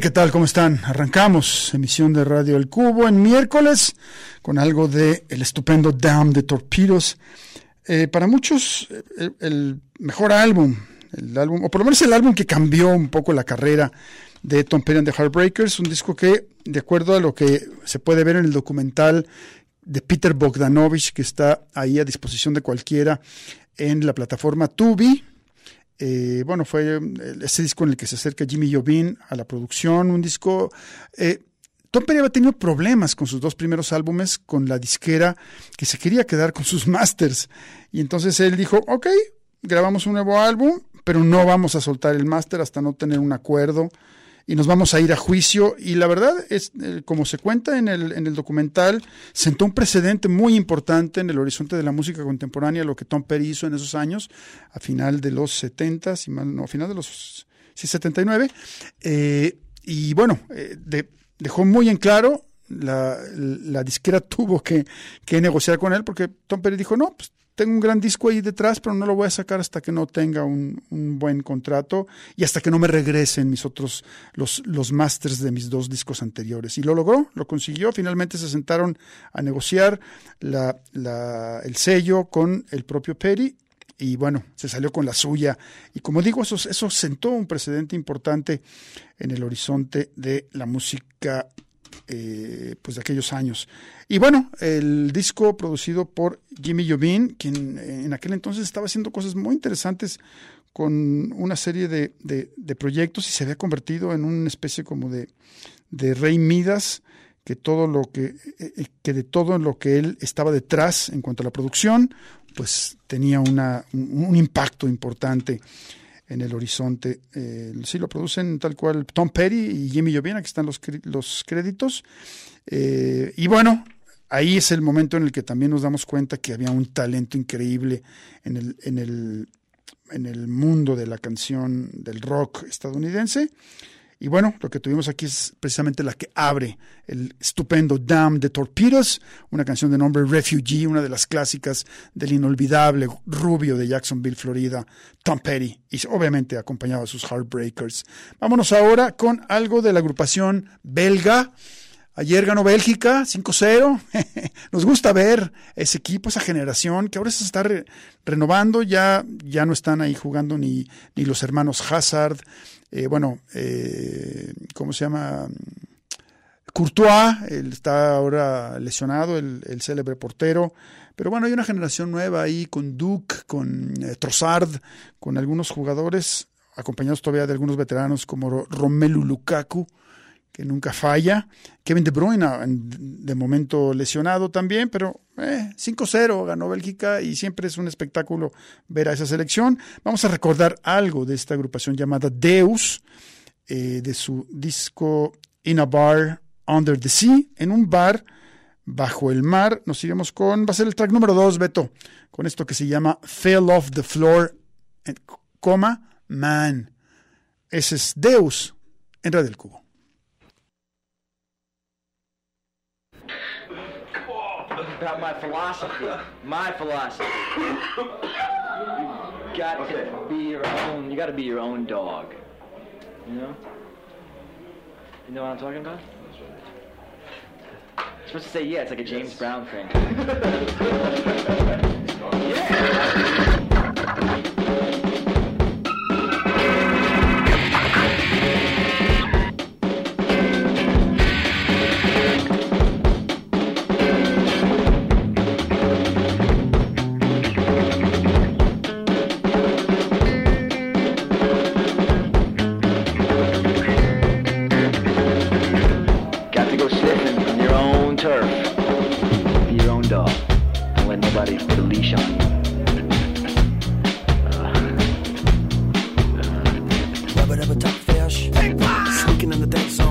¿Qué tal? ¿Cómo están? Arrancamos emisión de Radio El Cubo en miércoles con algo de el estupendo Dam de Torpedos. Eh, para muchos, eh, el, el mejor álbum, el álbum, o por lo menos el álbum que cambió un poco la carrera de Tom Petty and the Heartbreakers, un disco que, de acuerdo a lo que se puede ver en el documental de Peter Bogdanovich, que está ahí a disposición de cualquiera en la plataforma Tubi, eh, bueno, fue eh, ese disco en el que se acerca Jimmy Jovin a la producción, un disco... eh, Tom Petty había tenido problemas con sus dos primeros álbumes, con la disquera que se quería quedar con sus masters. Y entonces él dijo, ok, grabamos un nuevo álbum, pero no vamos a soltar el máster hasta no tener un acuerdo y nos vamos a ir a juicio. Y la verdad es, eh, como se cuenta en el, en el documental, sentó un precedente muy importante en el horizonte de la música contemporánea, lo que Tom Petty hizo en esos años, a final de los 70, si mal no, a final de los sí, 79. Eh, y bueno, eh, de- dejó muy en claro la, disquera tuvo que, que negociar con él porque Tom Petty dijo, no, pues tengo un gran disco ahí detrás, pero no lo voy a sacar hasta que no tenga un, un buen contrato y hasta que no me regresen mis otros, los, los masters de mis dos discos anteriores. Y lo logró, lo consiguió. Finalmente se sentaron a negociar la, la, el sello con el propio Petty y bueno, se salió con la suya. Y como digo, eso, eso sentó un precedente importante en el horizonte de la música eh, pues de aquellos años. Y bueno, el disco producido por Jimmy Jovin, quien en aquel entonces estaba haciendo cosas muy interesantes con una serie de, de, proyectos y se había convertido en una especie como de, de rey Midas que todo lo que, eh, que de todo lo que él estaba detrás en cuanto a la producción, pues tenía una, un, un impacto importante en el horizonte. Eh, sí lo producen tal cual Tom Petty y Jimmy Jovin, aquí están los, los créditos. Eh, y bueno, ahí es el momento en el que también nos damos cuenta que había un talento increíble en el, en el, en el mundo de la canción del rock estadounidense. Y bueno, lo que tuvimos aquí es precisamente la que abre el estupendo Dam de Torpedoes, una canción de nombre Refugee, una de las clásicas del inolvidable rubio de Jacksonville, Florida, Tom Petty, y obviamente acompañado de sus Heartbreakers. Vámonos ahora con algo de la agrupación belga. Ayer ganó Bélgica 5-0. Nos gusta ver ese equipo, esa generación que ahora se está re renovando. Ya, ya no están ahí jugando ni, ni los hermanos Hazard, eh, bueno, eh, ¿cómo se llama? Courtois, él está ahora lesionado, el, el, célebre portero. Pero bueno, hay una generación nueva ahí con Duke, con eh, Trossard, con algunos jugadores, acompañados todavía de algunos veteranos como Romelu Lukaku, que nunca falla. Kevin De Bruyne, de momento lesionado también, pero eh, 5-0 ganó Bélgica y siempre es un espectáculo ver a esa selección. Vamos a recordar algo de esta agrupación llamada Deus, eh, de su disco In a Bar Under the Sea, en un bar bajo el mar. Nos iremos con, va a ser el track número 2, Beto, con esto que se llama Fell Off the Floor, coma, Man. Ese es Deus en Radio del Cubo. About my philosophy. My philosophy. You got okay. to be your own. You got to be your own dog. You know. You know what I'm talking about? You're supposed to say yeah. It's like a James Brown thing. yeah. on your own turf. Be your own dog. Don't let nobody put a leash on you. Uh, uh. Rubber, rubber, top fish. Sneaking in the dance zone.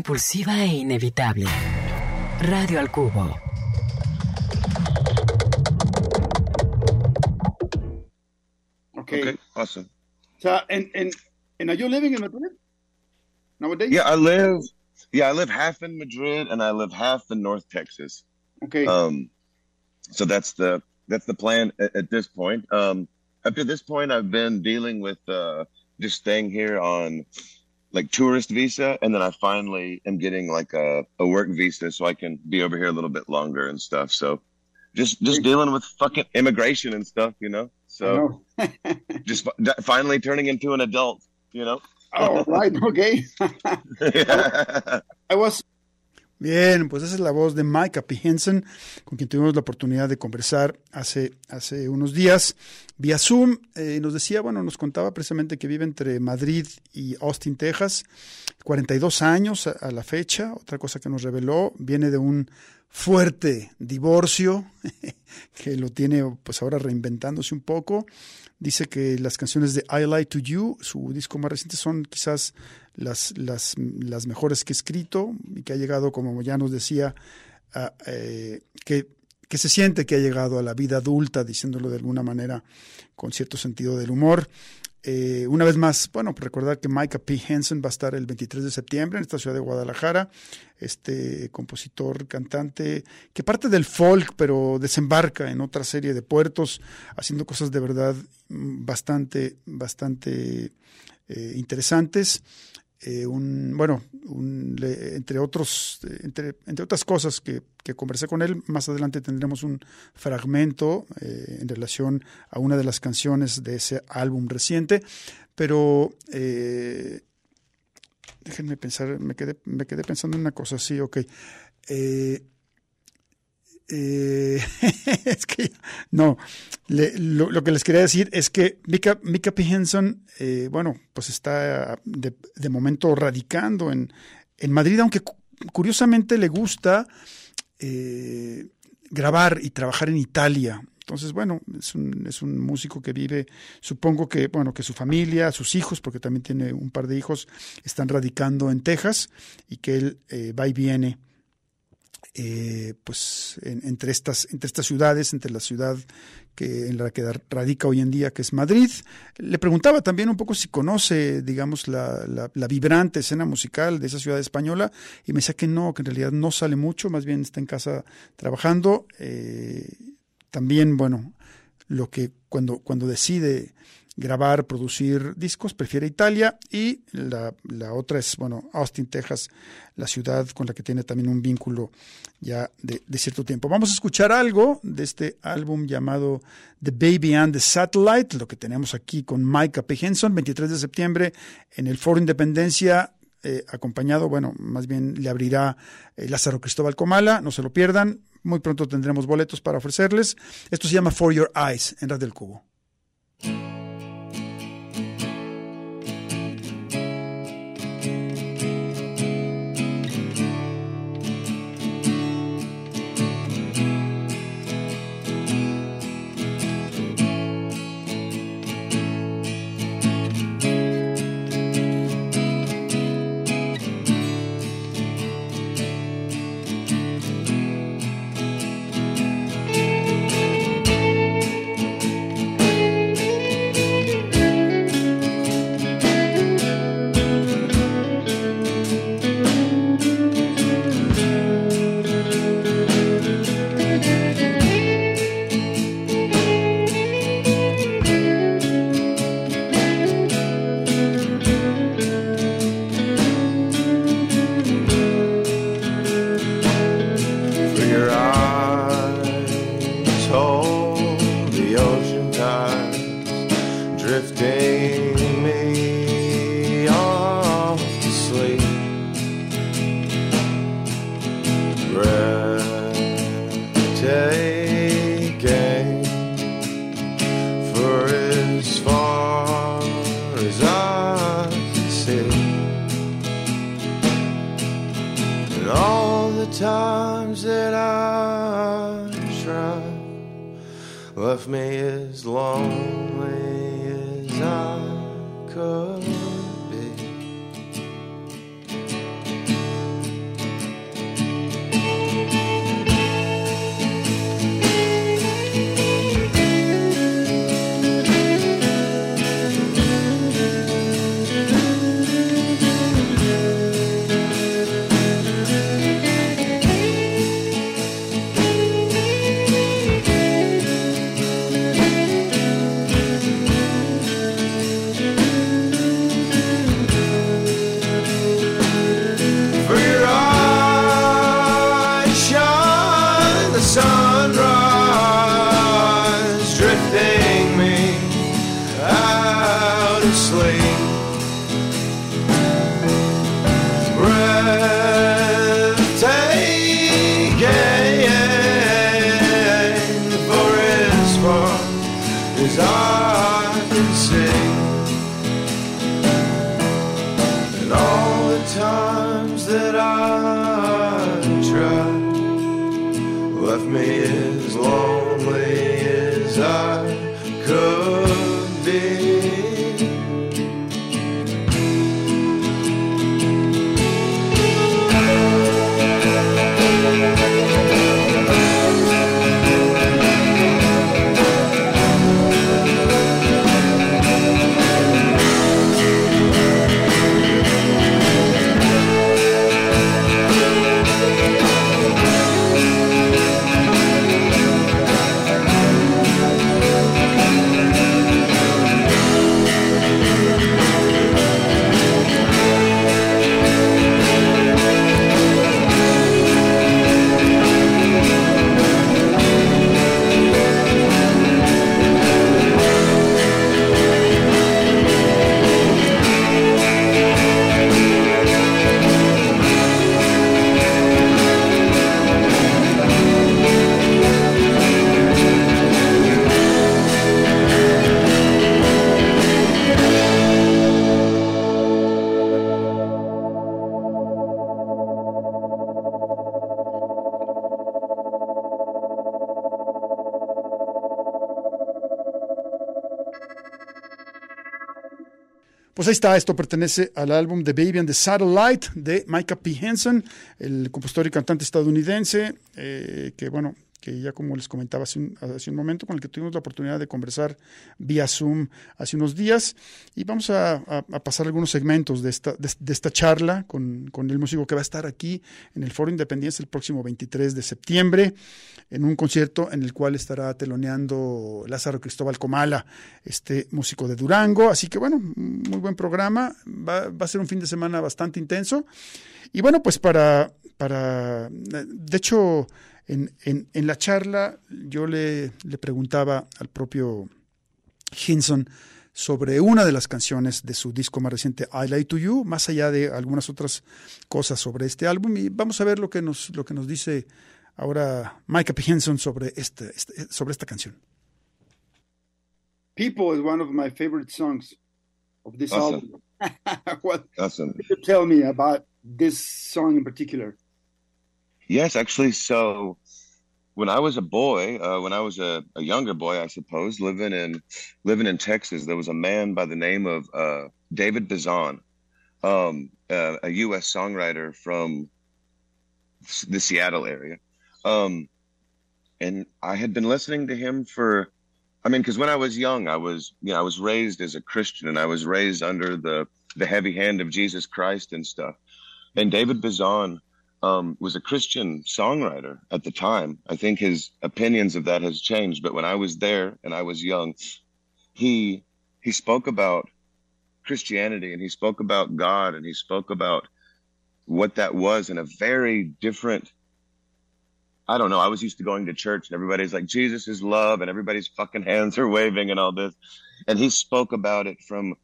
Compulsiva e inevitable. Radio al cubo. Okay. Okay, awesome. So, and and and are you living in Madrid nowadays? Yeah, I live. Yeah, I live half in Madrid and I live half in North Texas. Okay. Um, so that's the that's the plan at, at this point. Um, up to this point, I've been dealing with uh, just staying here on like tourist visa, and then I finally am getting like a, a work visa, so I can be over here a little bit longer and stuff. So just just dealing with fucking immigration and stuff, you know. So No. just fi- finally turning into an adult, you know. oh, right. Okay. I was Bien, pues esa es la voz de Micah P. Henson, con quien tuvimos la oportunidad de conversar hace, hace unos días vía Zoom. Eh, nos decía, bueno, nos contaba precisamente que vive entre Madrid y Austin, Texas, 42 años a, a la fecha. Otra cosa que nos reveló, viene de un fuerte divorcio que lo tiene pues ahora reinventándose un poco. Dice que las canciones de I Lie to You, su disco más reciente, son quizás las, las, las mejores que he escrito y que ha llegado, como ya nos decía, eh, que, que se siente que ha llegado a la vida adulta, diciéndolo de alguna manera con cierto sentido del humor. Eh, una vez más, bueno, pues recordar que Micah P. Henson va a estar el 23 de septiembre en esta ciudad de Guadalajara, este compositor, cantante, que parte del folk, pero desembarca en otra serie de puertos, haciendo cosas de verdad mm, bastante, bastante eh, interesantes. Eh, un, bueno, entre, otros, entre, entre otras cosas que, que conversé con él, más adelante tendremos un fragmento eh, en relación a una de las canciones de ese álbum reciente, pero eh, déjenme pensar, me quedé, me quedé pensando en una cosa así, ok. Eh, es que no, le- lo, lo que les quería decir es que Mika, Mika P. Eh, bueno, pues está de, momento radicando en, en Madrid, aunque cu- curiosamente le gusta eh, grabar y trabajar en Italia. Entonces, bueno, es un, es un músico que vive, supongo que, bueno, que su familia, sus hijos, porque también tiene un par de hijos, están radicando en Texas y que él eh, va y viene eh, pues en- entre estas entre estas ciudades entre la ciudad que en la que radica hoy en día que es Madrid. Le preguntaba también un poco si conoce digamos la, la- la vibrante escena musical de esa ciudad española y me decía que no que en realidad no sale mucho más bien está en casa trabajando. Eh, también bueno lo que cuando cuando decide grabar, producir discos, prefiere Italia y la, otra es, bueno, Austin, Texas, la ciudad con la que tiene también un vínculo ya de, cierto tiempo. Vamos a escuchar algo de este álbum llamado The Baby and the Satellite, lo que tenemos aquí con Micah P. Henson, 23 de septiembre en el Foro Independencia, eh, acompañado, bueno, más bien le abrirá eh, Lázaro Cristóbal Comala, no se lo pierdan, muy pronto tendremos boletos para ofrecerles. Esto se llama For Your Eyes en Radio del Cubo. Ahí está, esto pertenece al álbum The Baby and the Satellite de Micah P. Henson, el compositor y cantante estadounidense, eh, que bueno, que ya como les comentaba hace un, momento, con el que tuvimos la oportunidad de conversar vía Zoom hace unos días. Y vamos a, pasar algunos segmentos de esta, de esta charla con, con, el músico que va a estar aquí en el Foro Independencia el próximo 23 de septiembre, en un concierto en el cual estará teloneando Lázaro Cristóbal Comala, este músico de Durango. Así que bueno, muy buen programa. Va, a ser un fin de semana bastante intenso. Y bueno, pues para, para de hecho, en, en, en, la charla yo le, le, preguntaba al propio Hinson sobre una de las canciones de su disco más reciente, I Lie to You, más allá de algunas otras cosas sobre este álbum. Y vamos a ver lo que nos, lo que nos dice ahora Micah P. Henson sobre, este, este, sobre esta canción. People is one of my favorite songs of this awesome. album. what awesome. could you tell me about this song in particular? Yes, actually, so when I was a boy, uh, when I was a, a, younger boy, I suppose, living in living in Texas, there was a man by the name of uh, David Bazan, um, uh, a U.S. songwriter from the Seattle area, um, and I had been listening to him for, I mean, because when I was young, I was, you know, I was raised as a Christian, and I was raised under the the heavy hand of Jesus Christ and stuff, and David Bazan um, was a Christian songwriter at the time. I think his opinions of that has changed, but when I was there and I was young, he he spoke about Christianity and he spoke about God and he spoke about what that was in a very different I don't know. I was used to going to church and everybody's like Jesus is love and everybody's fucking hands are waving and all this. And he spoke about it from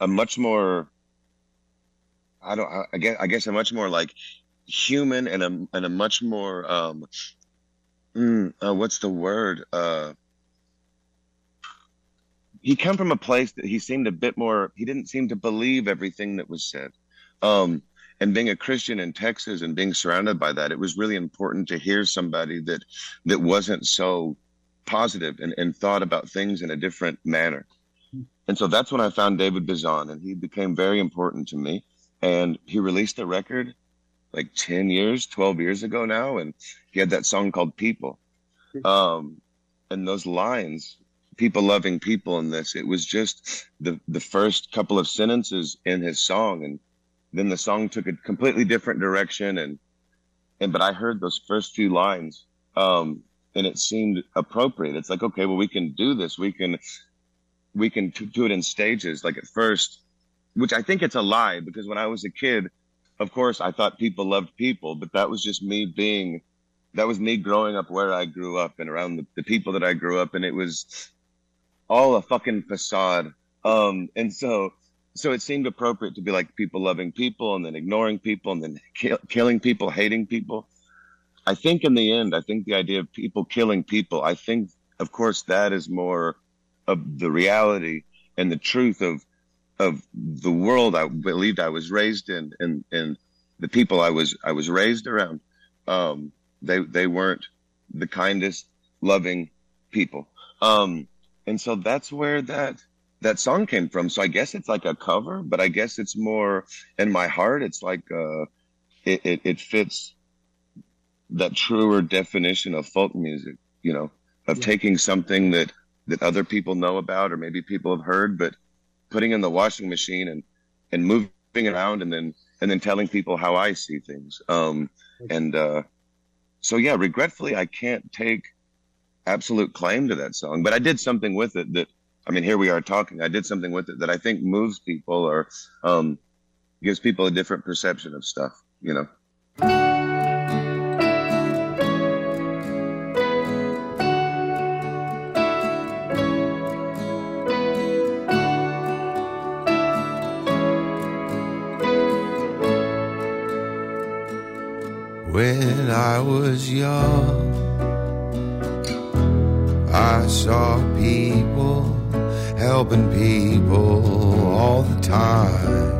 a much more I don't I guess I guess a much more like human and a and a much more um mm, uh, what's the word uh he come from a place that he seemed a bit more he didn't seem to believe everything that was said um and being a christian in texas and being surrounded by that it was really important to hear somebody that that wasn't so positive and, and thought about things in a different manner. And so that's when i found david bizan and he became very important to me. And he released a record like 10 years 12 years ago now and he had that song called people. Um and those lines people loving people in this it was just the the first couple of sentences in his song and then the song took a completely different direction and and but i heard those first few lines um and it seemed appropriate it's like okay well we can do this we can we can do it in stages like at first which i think it's a lie because when i was a kid of course I thought people loved people, but that was just me being, that was me growing up where I grew up and around the, the people that I grew up. And it was all a fucking facade. Um, and so, so it seemed appropriate to be like people loving people and then ignoring people and then kill, killing people, hating people. I think in the end, I think the idea of people killing people, I think, of course, that is more of the reality and the truth of of the world I believed I was raised in and, and the people I was I was raised around. Um, they they weren't the kindest, loving people. Um, and so that's where that that song came from. So I guess it's like a cover, but I guess it's more in my heart. It's like uh, it, it, it fits that truer definition of folk music. You know, of yeah. taking something that that other people know about or maybe people have heard, but putting in the washing machine and and moving around and then and then telling people how I see things. Um, and uh, so yeah, regretfully, I can't take absolute claim to that song, but I did something with it that I mean, here we are talking. I did something with it that I think moves people or um, gives people a different perception of stuff. You know. When I was young, I saw people helping people all the time.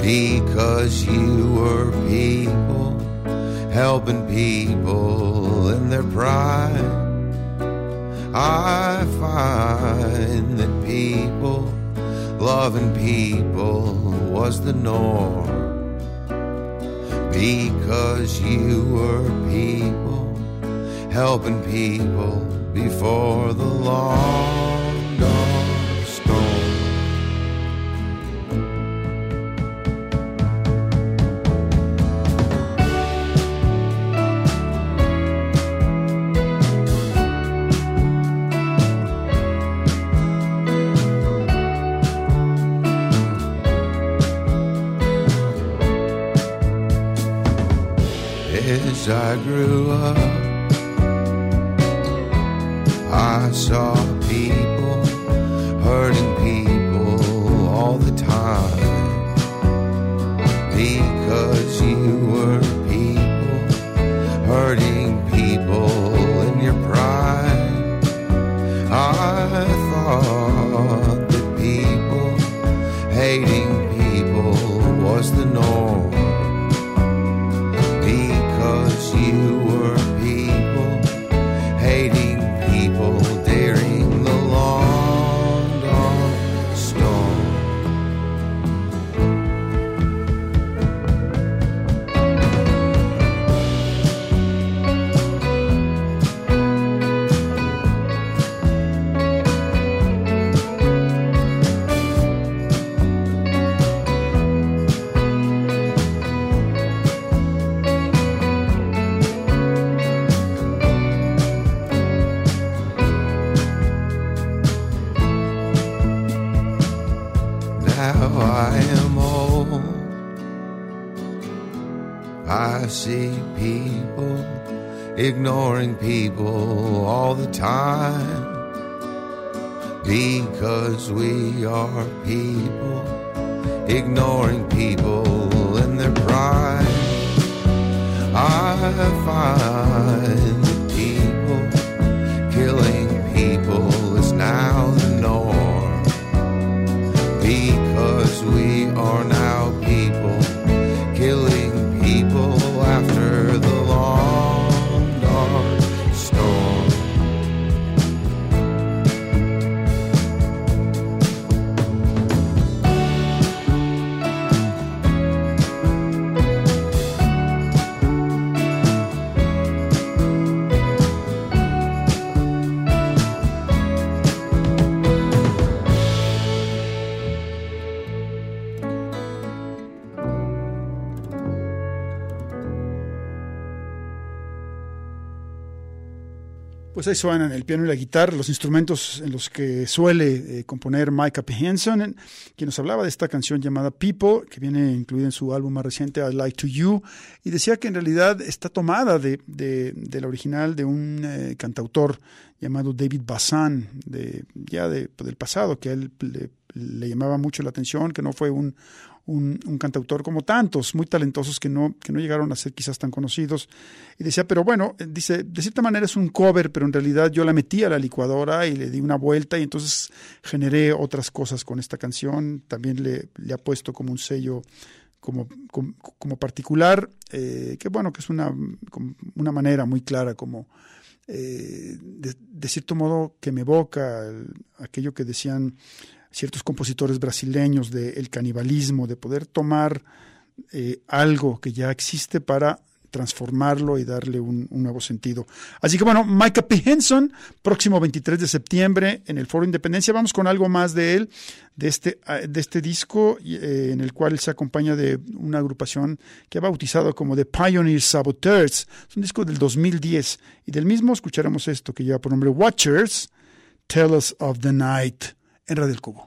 Because you were people helping people in their prime. I find that people loving people was the norm. Because you were people, helping people before the long gone. Pues ahí suenan el piano y la guitarra, los instrumentos en los que suele eh, componer Micah P. Henson, en- quien nos hablaba de esta canción llamada People, que viene incluida en su álbum más reciente, I Like to You, y decía que en realidad está tomada de, de- la original de un eh, cantautor llamado David Bazan, de, ya de- del pasado, que a él le llamaba mucho la atención, que no fue un, un, cantautor como tantos, muy talentosos que no, que no llegaron a ser quizás tan conocidos. Y decía, pero bueno, dice, de cierta manera es un cover, pero en realidad yo la metí a la licuadora y le di una vuelta y entonces generé otras cosas con esta canción. También le, le ha puesto como un sello como, como, particular, eh, que bueno, que es una, una manera muy clara como eh, de, cierto modo que me evoca el- aquello que decían ciertos compositores brasileños del canibalismo, de poder tomar eh, algo que ya existe para transformarlo y darle un, nuevo sentido. Así que bueno, Micah P. Henson, próximo 23 de septiembre en el Foro Independencia. Vamos con algo más de él, de este, ah, de este disco, eh, en el cual se acompaña de una agrupación que ha bautizado como The Pioneer Saboteurs. Es un disco del 2010 y del mismo escucharemos esto que lleva por nombre Watchers, Tell Us of the Night en Radio Cubo.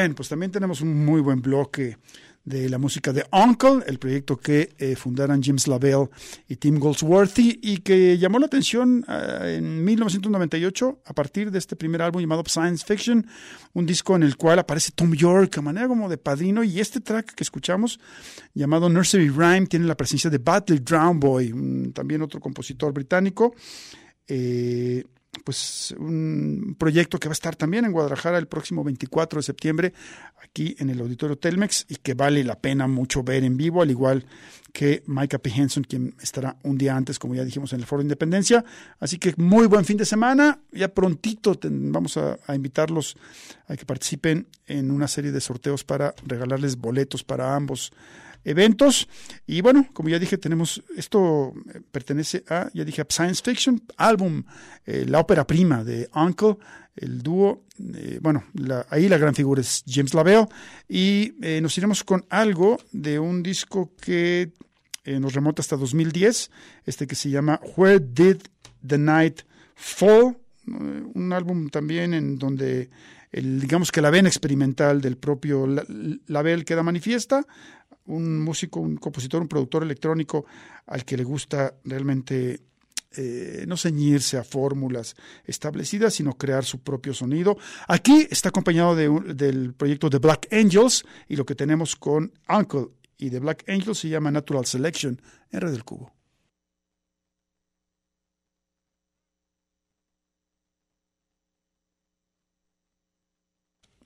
Bien, pues también tenemos un muy buen bloque de la música de Uncle, el proyecto que eh, fundaron James Lavelle y Tim Goldsworthy y que llamó la atención eh, en 1998 a partir de este primer álbum llamado Science Fiction, un disco en el cual aparece Tom York a manera como de padrino y este track que escuchamos llamado Nursery Rhyme tiene la presencia de Battle Drown Boy, también otro compositor británico. Eh, pues un proyecto que va a estar también en Guadalajara el próximo 24 de septiembre aquí en el Auditorio Telmex y que vale la pena mucho ver en vivo, al igual que Micah P. Henson, quien estará un día antes, como ya dijimos, en el Foro de Independencia. Así que muy buen fin de semana. Ya prontito vamos a invitarlos a que participen en una serie de sorteos para regalarles boletos para ambos eventos. Y bueno, como ya dije, tenemos, esto eh, pertenece a, ya dije, a Science Fiction, álbum, eh, la ópera prima de Uncle, el dúo, eh, bueno, la- ahí la gran figura es James Lavelle, y eh, nos iremos con algo de un disco que nos remonta hasta 2010, este que se llama Where Did the Night Fall, un álbum también en donde el, digamos que la vena experimental del propio La- Lavelle queda manifiesta, un músico, un compositor, un productor electrónico al que le gusta realmente eh, no ceñirse a fórmulas establecidas, sino crear su propio sonido. Aquí está acompañado de del proyecto de Black Angels y lo que tenemos con Uncle y de Black Angels se llama Natural Selection en Red del Cubo.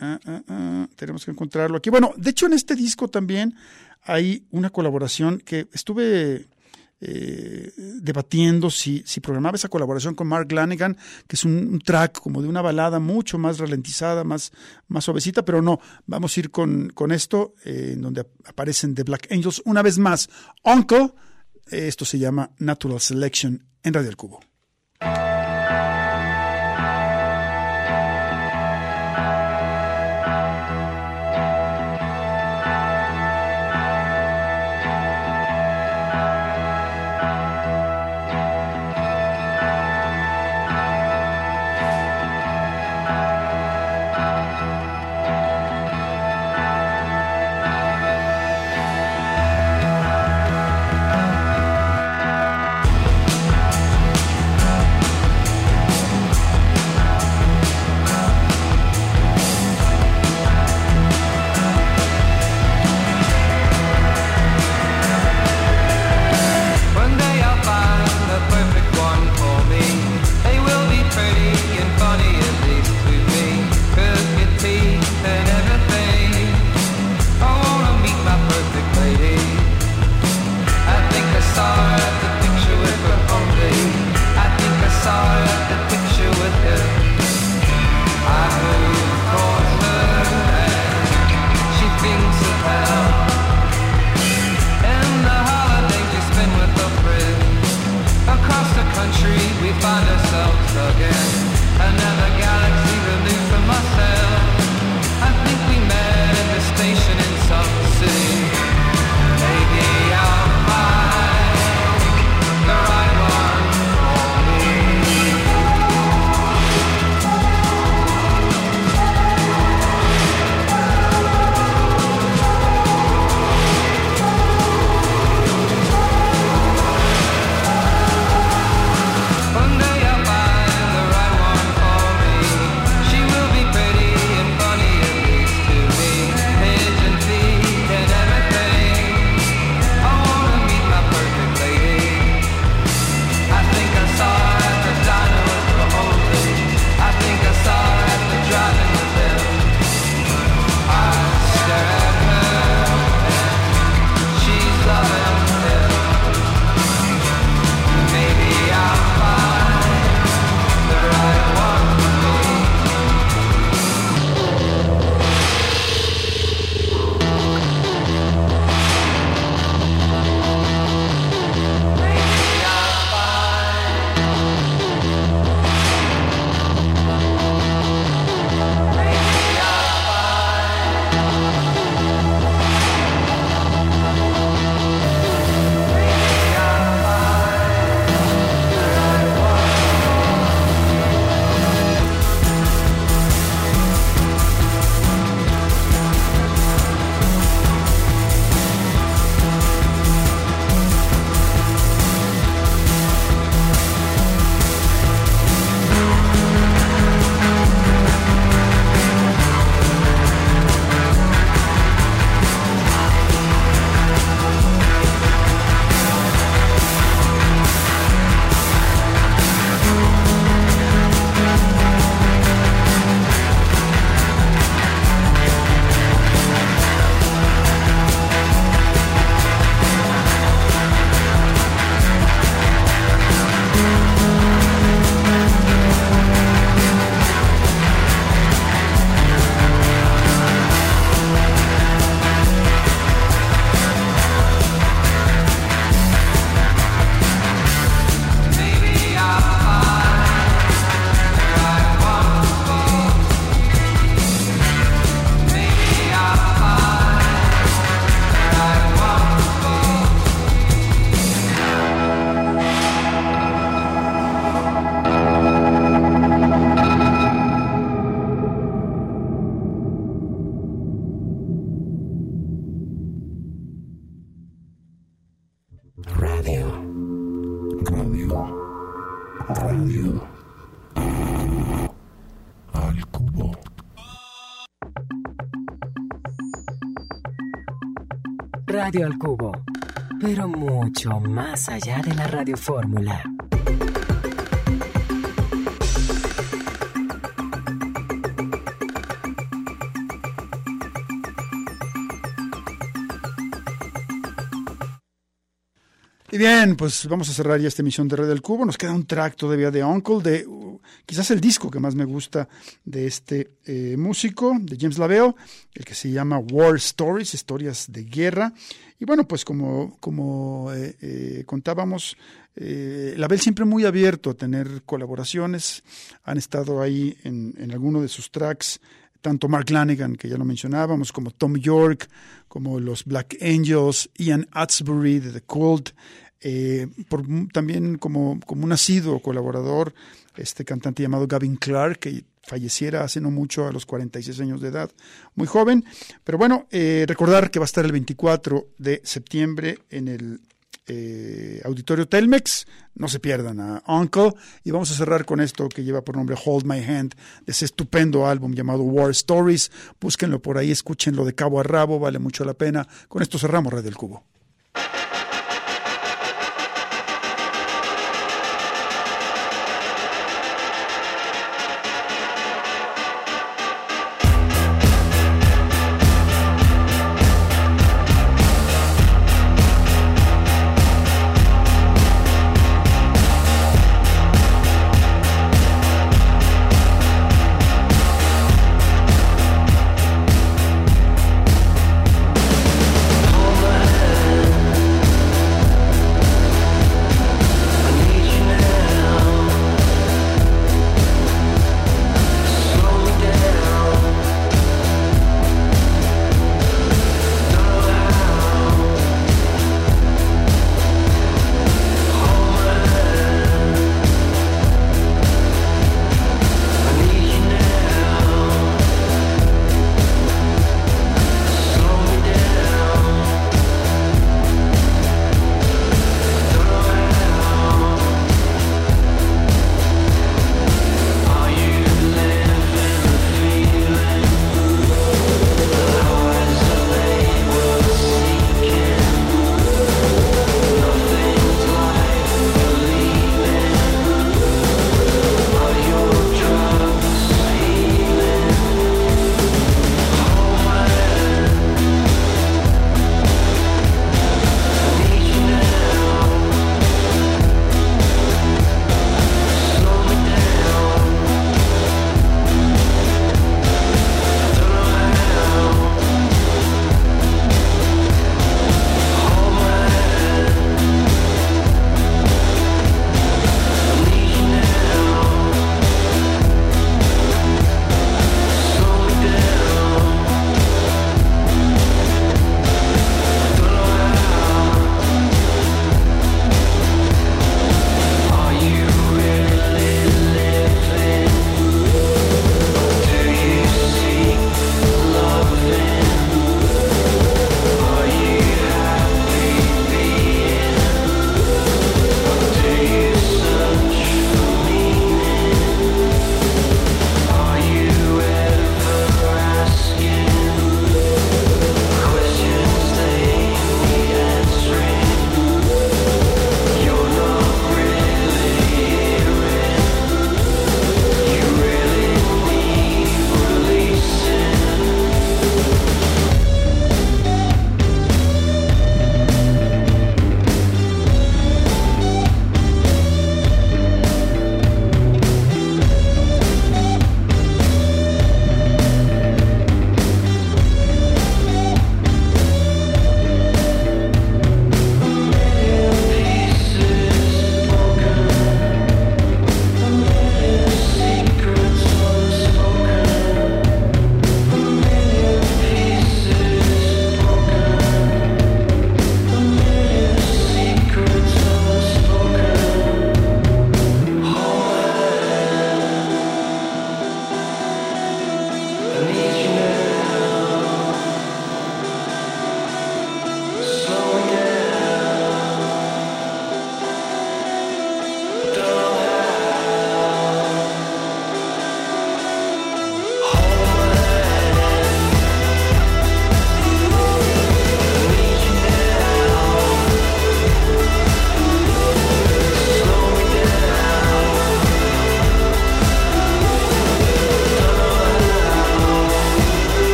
Ah, ah, ah, tenemos que encontrarlo aquí. Bueno, de hecho en este disco también hay una colaboración que estuve eh, debatiendo si, si programaba esa colaboración con Mark Lanigan, que es un, track como de una balada mucho más ralentizada, más, más suavecita, pero no, vamos a ir con, con esto, eh, en donde aparecen The Black Angels una vez más. Uncle, eh, esto se llama Natural Selection en Radio El Cubo. Radio al Cubo, pero mucho más allá de la radiofórmula. Y bien, pues vamos a cerrar ya esta emisión de Red del Cubo. Nos queda un track todavía de Uncle, de quizás el disco que más me gusta de este eh, músico, de James Laveo, el que se llama War Stories, historias de guerra. Y bueno, pues como, como eh, eh, contábamos, eh, Label siempre muy abierto a tener colaboraciones. Han estado ahí en, en alguno de sus tracks tanto Mark Lanigan, que ya lo mencionábamos, como Tom York, como los Black Angels, Ian Atsbury de The Cult, eh, también como, como un asiduo colaborador, este cantante llamado Gavin Clark, que falleciera hace no mucho a los 46 años de edad, muy joven. Pero bueno, eh, recordar que va a estar el 24 de septiembre en el eh, Auditorio Telmex. No se pierdan a Uncle. Y vamos a cerrar con esto que lleva por nombre Hold My Hand, de ese estupendo álbum llamado War Stories. Búsquenlo por ahí, escúchenlo de cabo a rabo, vale mucho la pena. Con esto cerramos Red del Cubo.